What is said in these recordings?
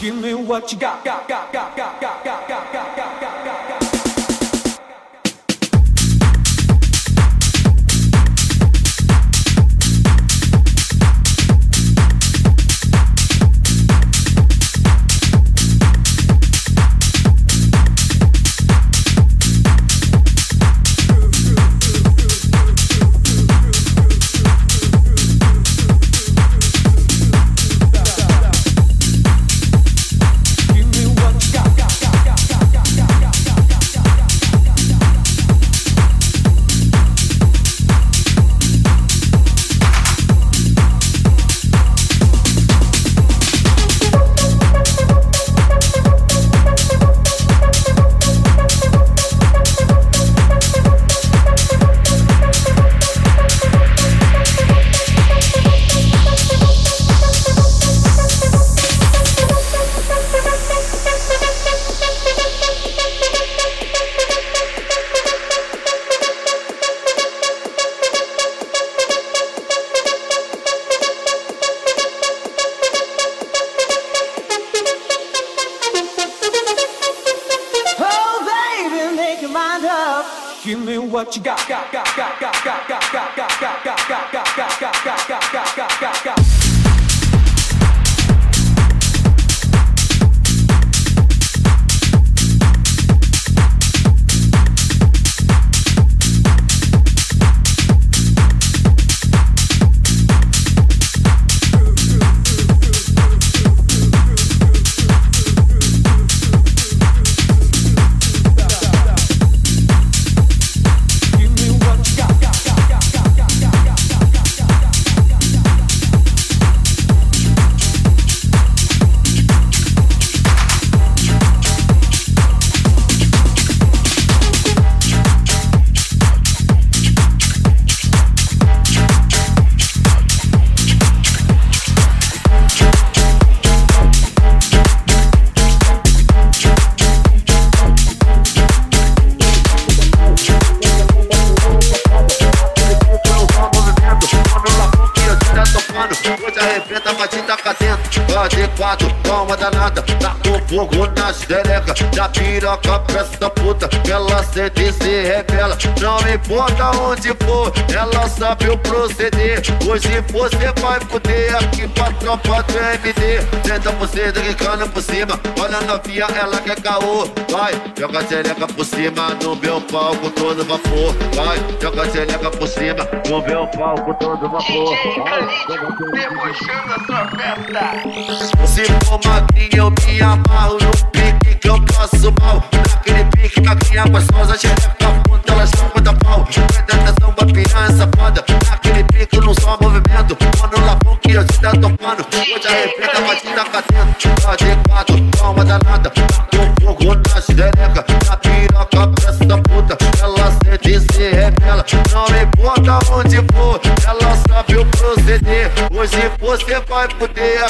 Give me what you got, got, got, got, got, got, got, got, got, got,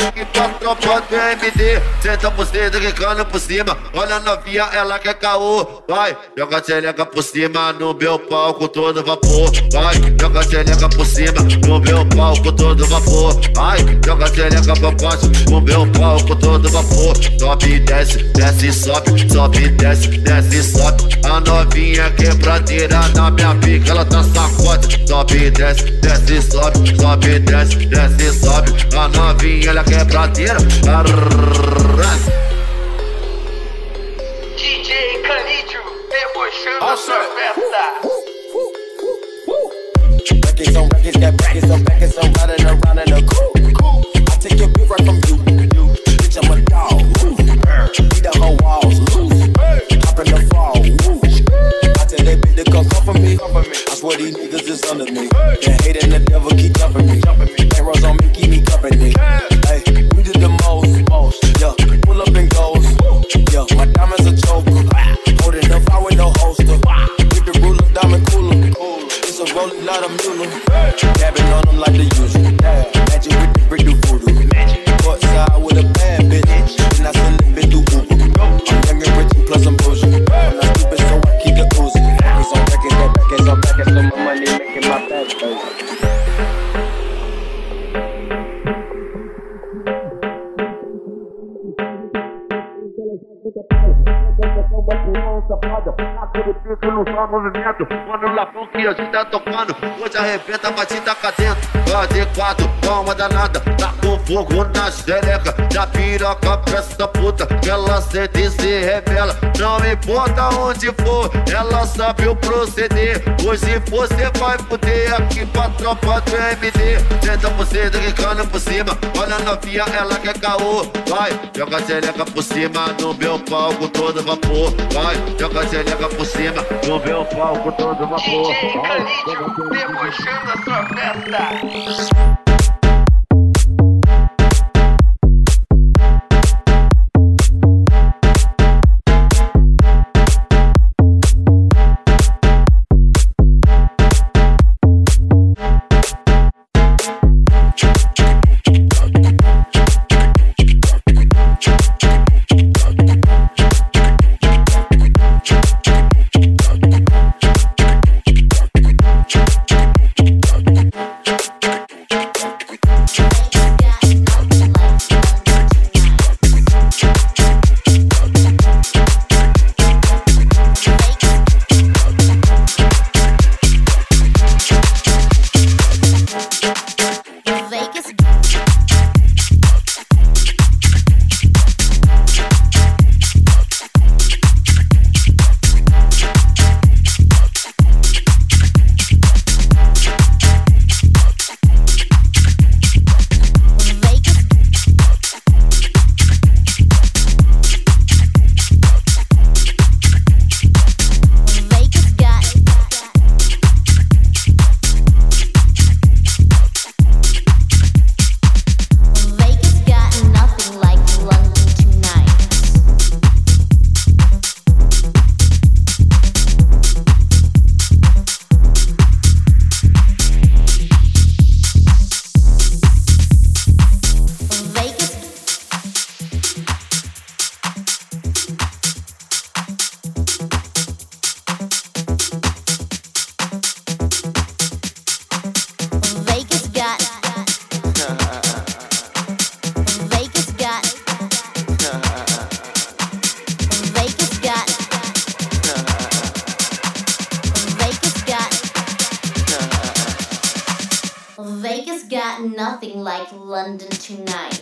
que do MD. Senta você cana por cima. Olha a novinha, ela quer caô. Vai, joga a xereca por cima no meu palco todo vapor. Vai, joga a xereca por cima no meu palco todo vapor. Vai, joga a xereca pra baixo no meu palco todo vapor. Sobe desce, desce sobe, sobe desce, desce sobe. A novinha quebradeira na minha pica, ela tá sacode. Sobe desce, desce sobe, sobe desce, desce sobe. A novinha ela quebradeira. DJ Canidio, debochando a sua. Records on records, got records on records, I'm riding around in a coupe. I take your bitch right from you. Bitch, I'm a dog. Beat the whole walls. Hop in the fall. I tell that bitch to come cover me. I swear these niggas is under me. The hate and the devil keep jumping me. Rose on me, keep me company. Yeah, my diamonds a choker. Holding up, I with no holster. With the ruler, diamond cooler. It's a rolling, not a mule. Dabbing on them like the usual. father. Naquele pique no só movimento. Mano, Lafão que a gente tá tocando. Hoje arrebenta, vai te tacar dentro. Vai de quatro, calma danada. Tá com fogo na xereca. Da piroca pra essa puta. Que ela sente e se revela. Não importa onde for, ela sabe o proceder. Hoje você vai poder aqui pra tropa do MD. Tenta você cana por cima. Olha novinha, ela quer caô. Vai, joga a xereca por cima. No meu palco todo vapor. Vai, joga a xereca por cima. No meu palco todo vapor. DJ Canidio, debochando a sua festa. Tonight.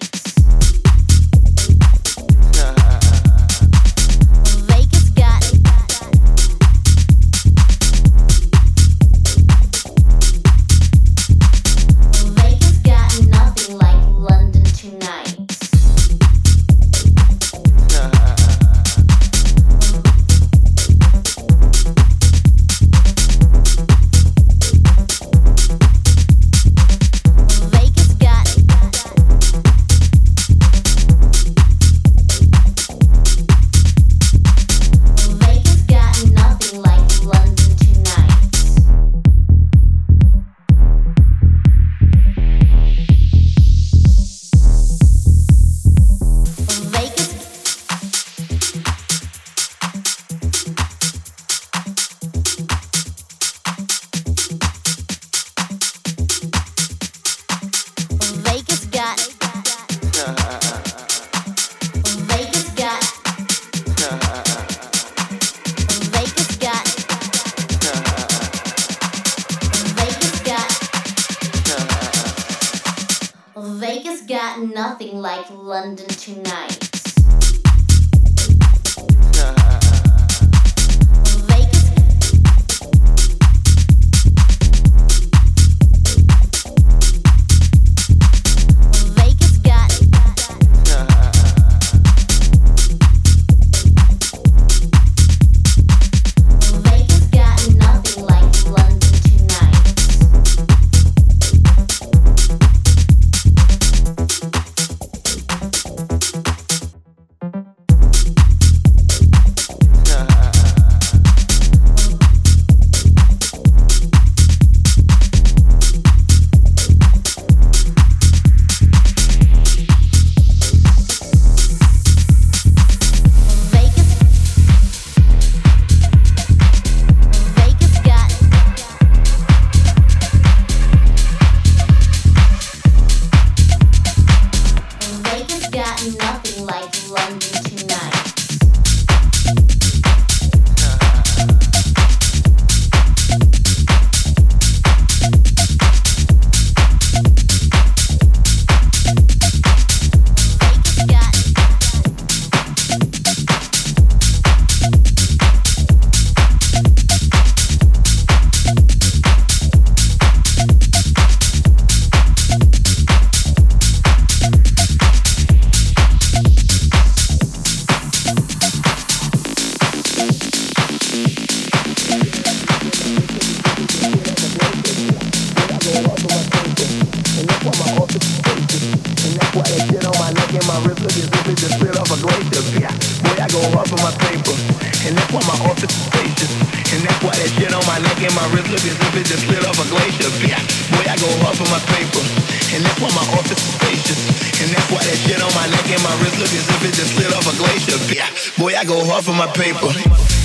Boy, I go hard for my paper.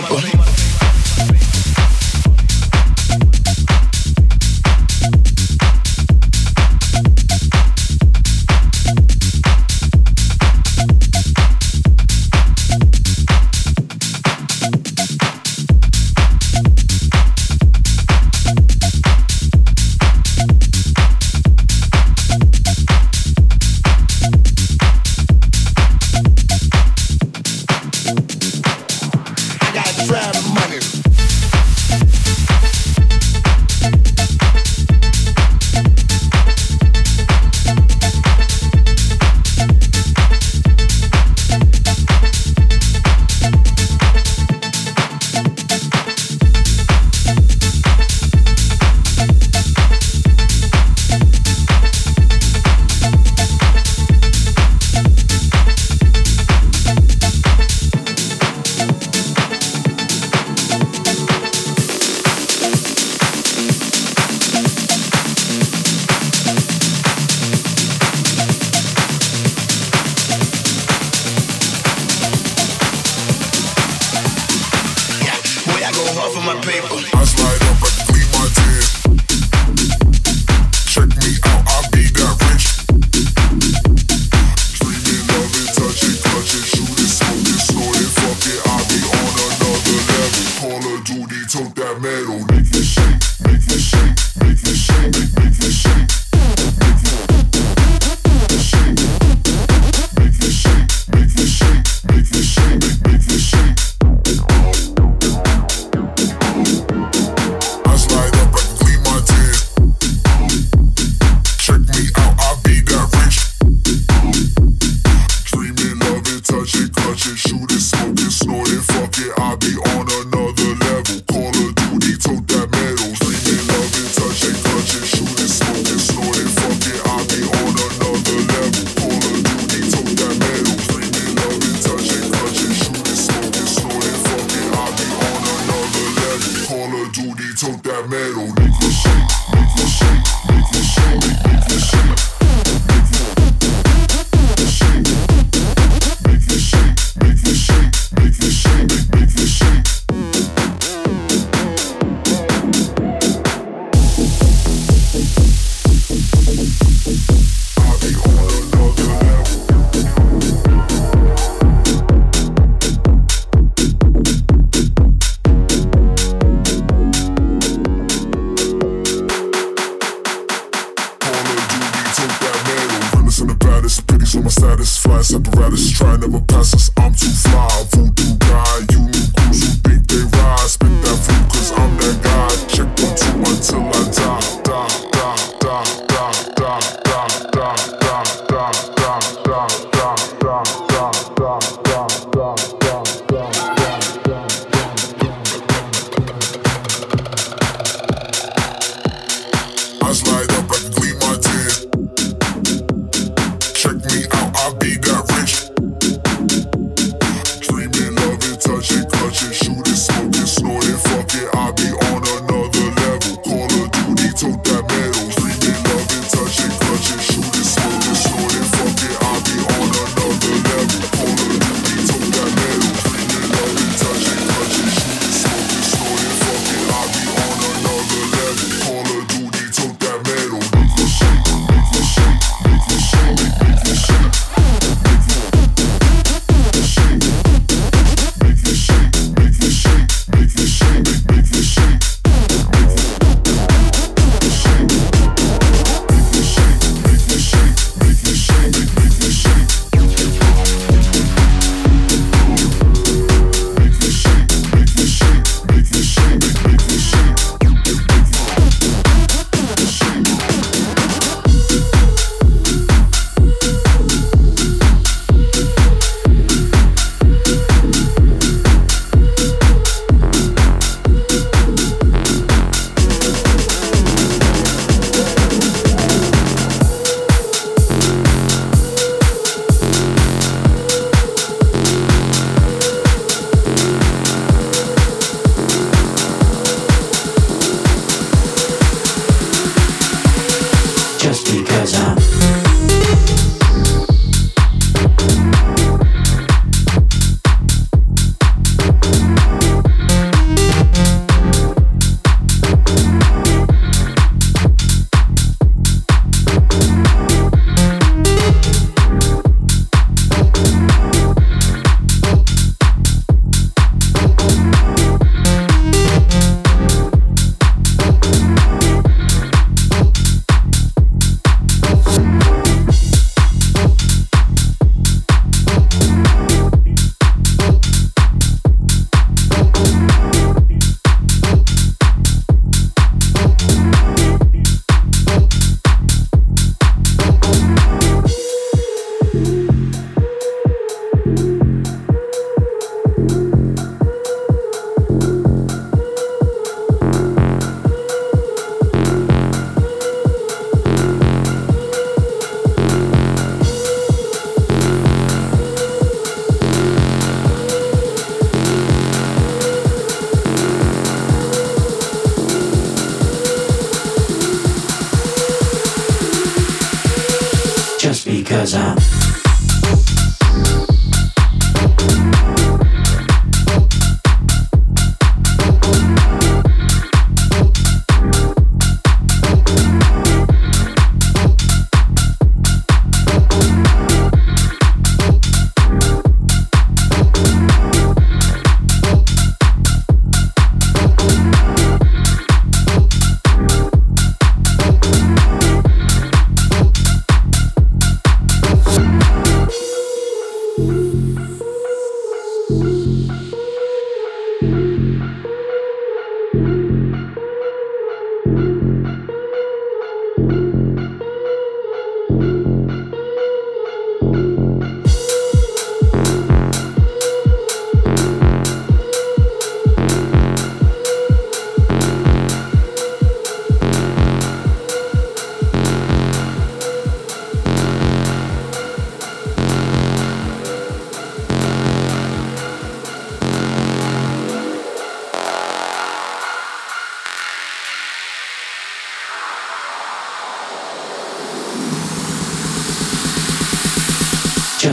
people.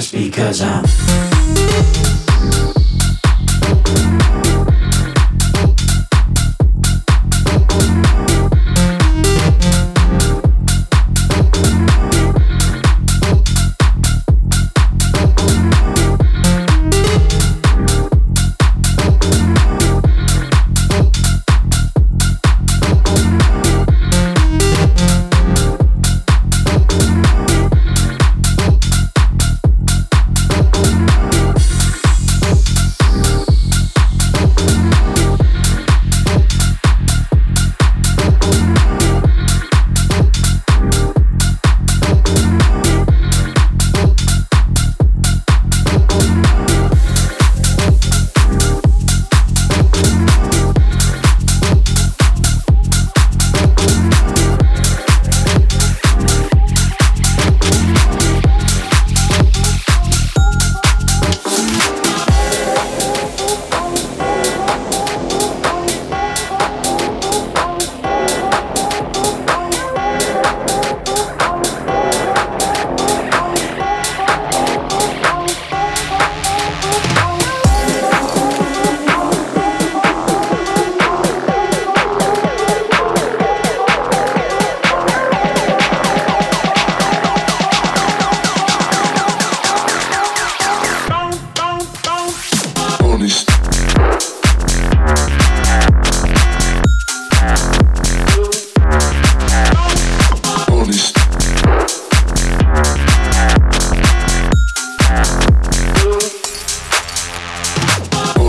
Because I'm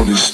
this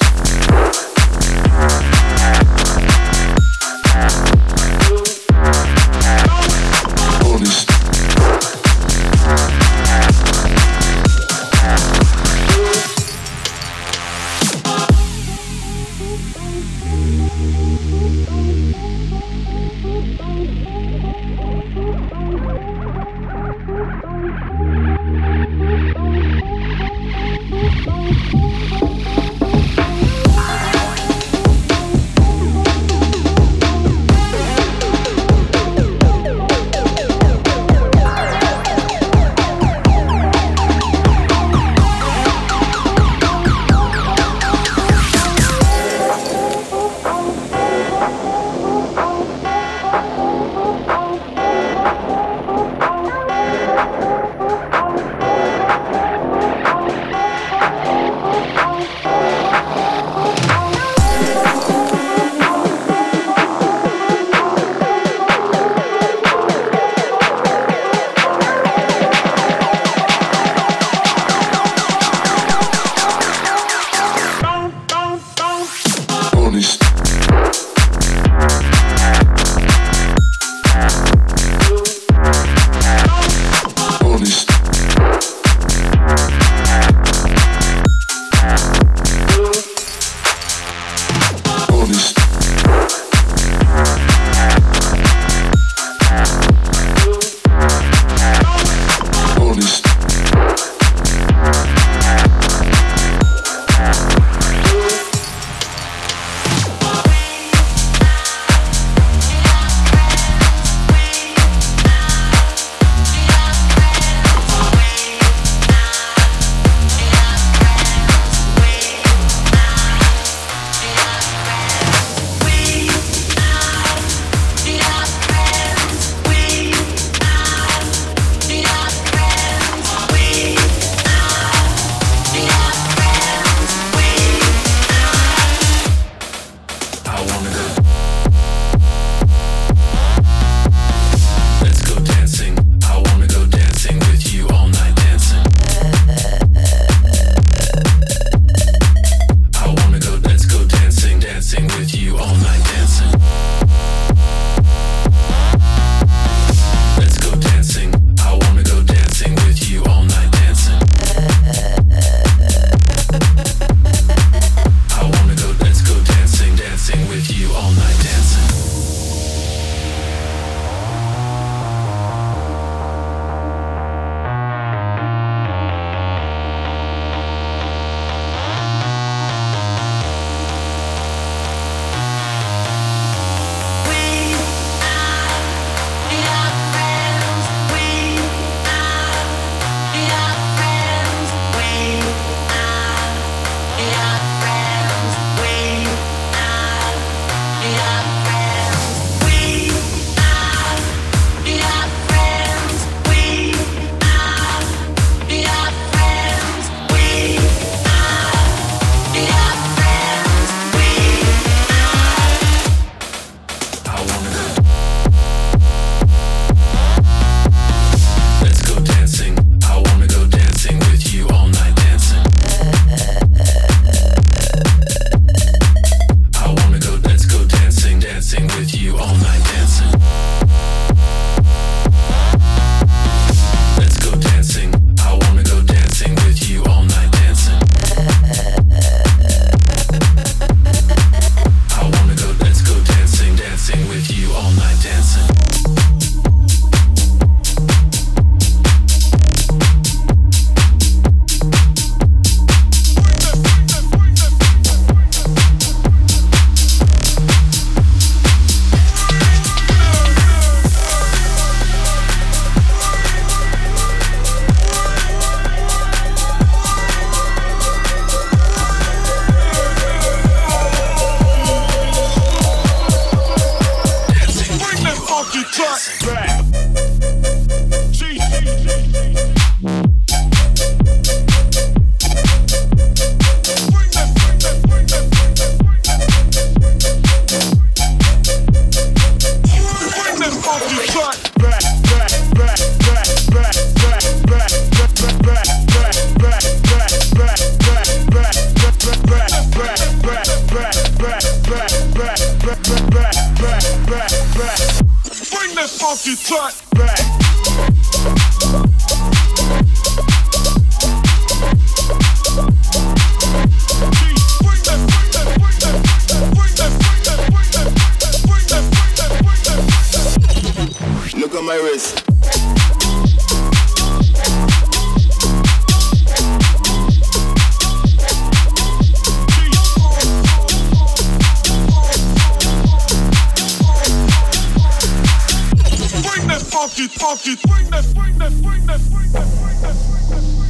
funky, bring that, bring that, bring that, bring that, bring that, bring that,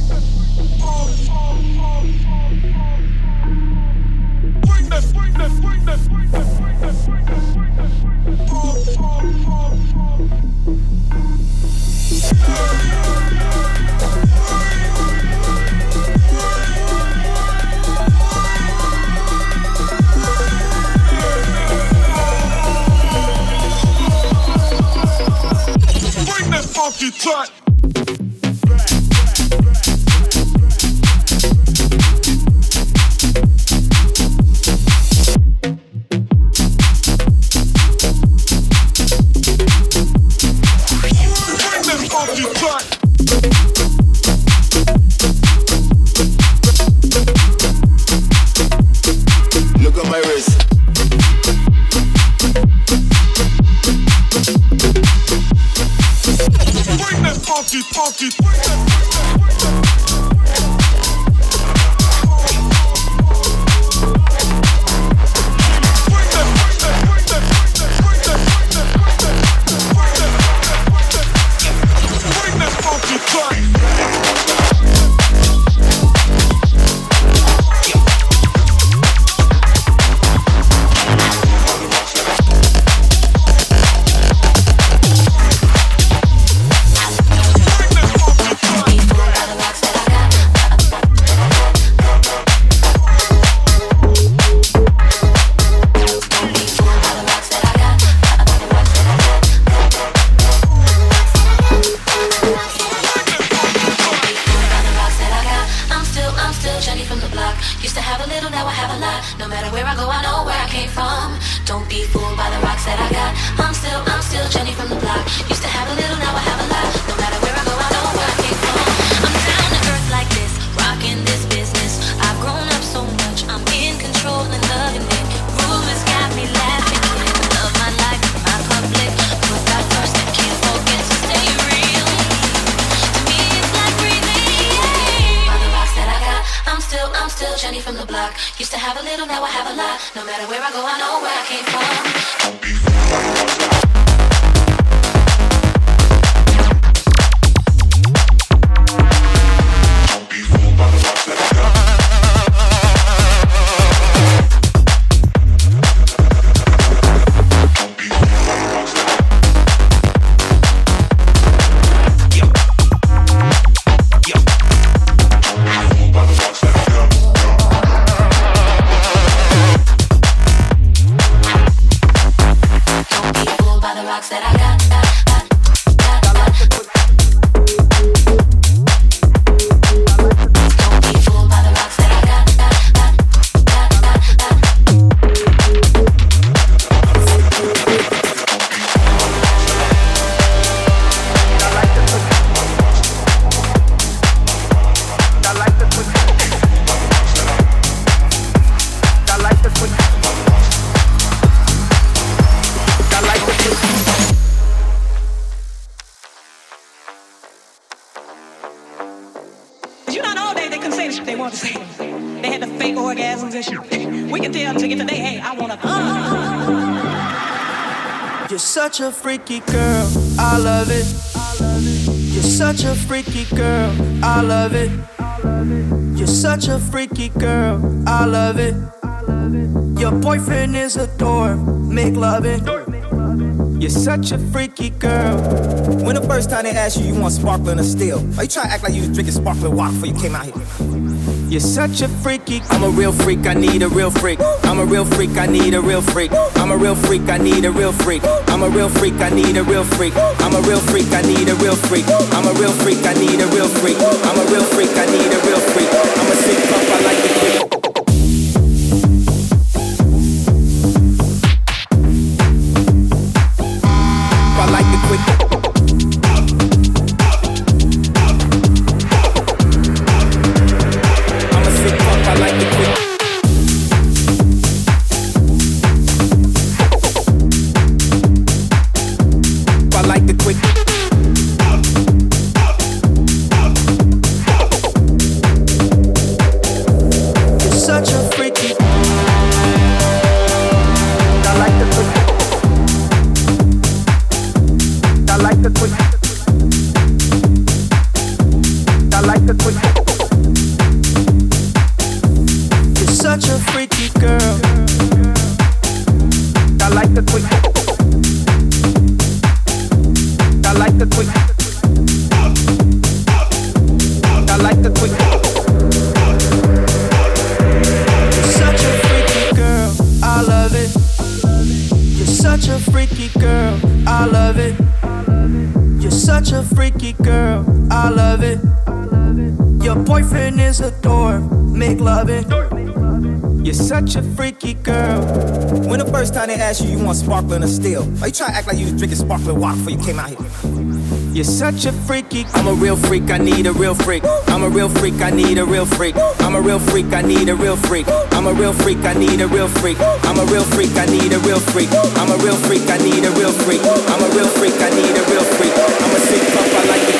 shit they wanted to say. They had the fake orgasms and shit. We can tell to get today, hey, I wanna. Uh, uh, uh, You're such a freaky girl, I love it. You're such a freaky girl, I love it. You're such a freaky girl, I love it. Your boyfriend is a dork, make loving. You're such a freaky girl. When the first time they asked you, you want sparkling or still? Are you trying to act like you was drinking sparkling water before you came out here? You're such a freaky I'm a real freak, I need a real freak. I'm a real freak, I need a real freak. I'm a real freak, I need a real freak. I'm a real freak, I need a real freak. I'm a real freak, I need a real freak. I'm a real freak, I need a real freak. I'm a real freak, I need a real freak. I'm a sick pup, I like the freak. Make. You're such a freaky girl. When the first time they asked you, you want sparkling or still? Why you trying to act like you was drinking sparkling water before you came out here? You're such a freaky. I'm a real freak, I need a real freak. I'm a real freak, I need a real freak. I'm a real freak, I need a real freak. I'm a real freak, I need a real freak. I'm a real freak, I need a real freak. I'm a real freak, I need a real freak. I'm a real freak, I need a real freak. I'm a sick pup, I like the